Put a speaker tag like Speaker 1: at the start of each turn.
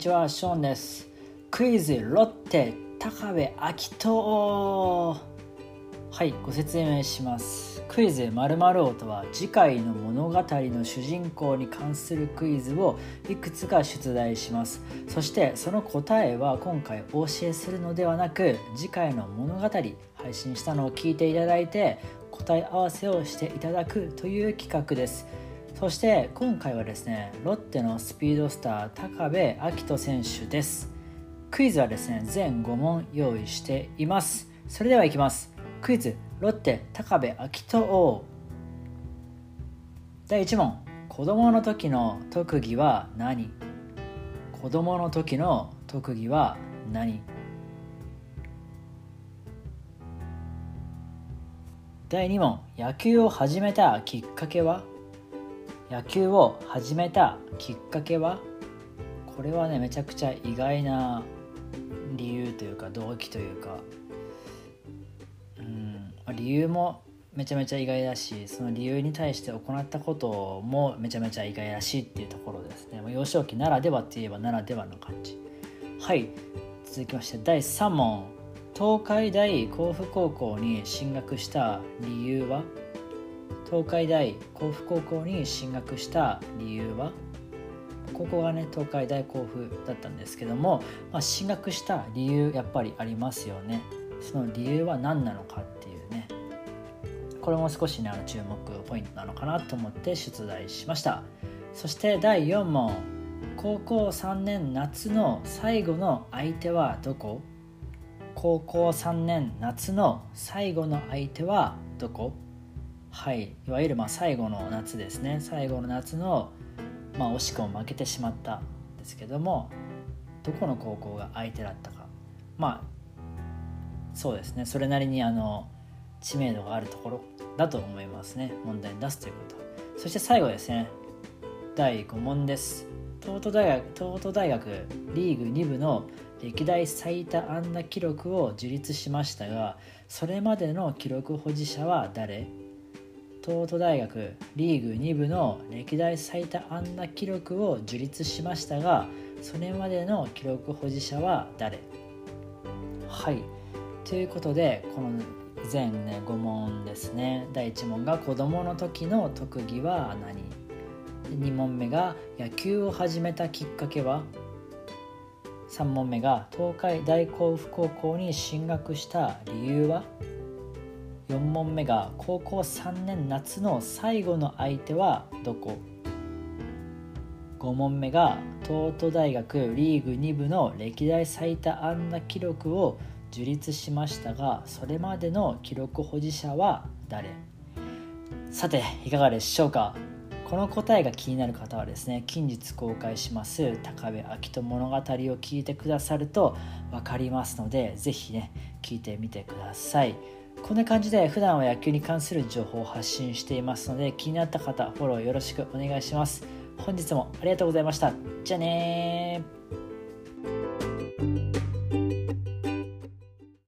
Speaker 1: ちはショーンです。クイズロッテ高部秋人。はいご説明します。クイズ〇〇王とは次回の物語の主人公に関するクイズをいくつか出題します。そしてその答えは今回お教えするのではなく次回の物語配信したのを聞いていただいて答え合わせをしていただくという企画です。そして今回はですねロッテのスピードスター高部瑛斗選手です。クイズはですね全5問用意しています。それではいきます。クイズロッテ高部瑛斗王。第1問子供の時の特技は何？子供の時の特技は何？第2問野球を始めたきっかけは？野球を始めたきっかけはこれはねめちゃくちゃ意外な理由というか動機というかうん理由もめちゃめちゃ意外だしその理由に対して行ったこともめちゃめちゃ意外らしいっていうところですね。幼少期ならではって言えばならではの感じ。はい続きまして第3問。東海大甲府高校に進学した理由は？東海大甲府高校に進学した理由は？高校がね東海大甲府だったんですけども、まあ、進学した理由やっぱりありますよね。その理由は何なのかっていうね。これも少しねあの注目ポイントなのかなと思って出題しました。そして第4問。高校3年夏の最後の相手はどこ？高校3年夏の最後の相手はどこ？はい。いわゆるまあ最後の夏ですね。最後の夏の、まあ、惜しくも負けてしまったんですけどもどこの高校が相手だったか。まあそうですね。それなりにあの知名度があるところだと思いますね。問題に出すということそして最後ですね。第5問です。東都大学東都大学リーグ2部の歴代最多安打記録を樹立しましたがそれまでの記録保持者は誰？東都大学リーグ2部の歴代最多安打記録を樹立しましたがそれまでの記録保持者は誰？はい。ということでこの全ね5問ですね。第1問が子どもの時の特技は何？2問目が野球を始めたきっかけは？3問目が東海大甲府高校に進学した理由は？4問目が高校3年夏の最後の相手はどこ？5問目が東都大学リーグ2部の歴代最多安打記録を樹立しましたがそれまでの記録保持者は誰？さていかがでしょうか？この答えが気になる方はですね近日公開します高部明人物語を聞いてくださると分かりますので是非ね聞いてみてください。こんな感じで普段は野球に関する情報を発信していますので気になった方フォローよろしくお願いします。本日もありがとうございました。じゃあね